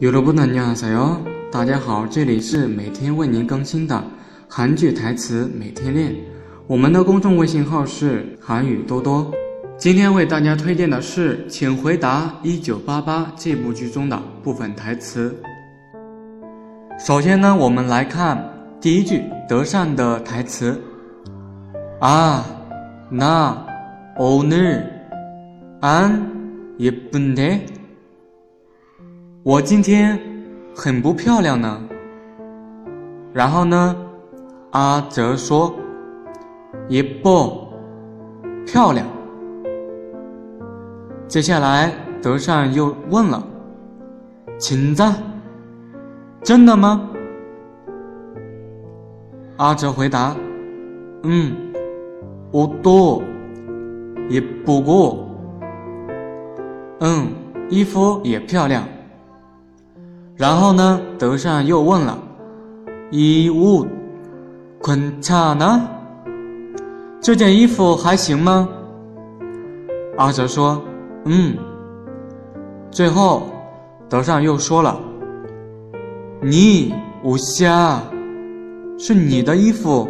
여러분안녕하세요，大家好，这里是每天为您更新的韩剧台词每天练。我们的公众微信号是韩语多多。今天为大家推荐的是《请回答一九八八》这部剧中的部分台词。首先呢，我们来看第一句德善的台词。啊，나오늘안예쁜 데？ 我今天很不漂亮呢。然后呢，阿哲说：“也不漂亮。”接下来，德善又问了：“秦子，真的吗？”阿哲回答：“嗯，我多也不过，嗯，衣服也漂亮。”然后呢？德善又问了：“衣物，坤差呢？这件衣服还行吗？”阿哲说：“嗯。”最后，德善又说了：“你无虾，是你的衣服。”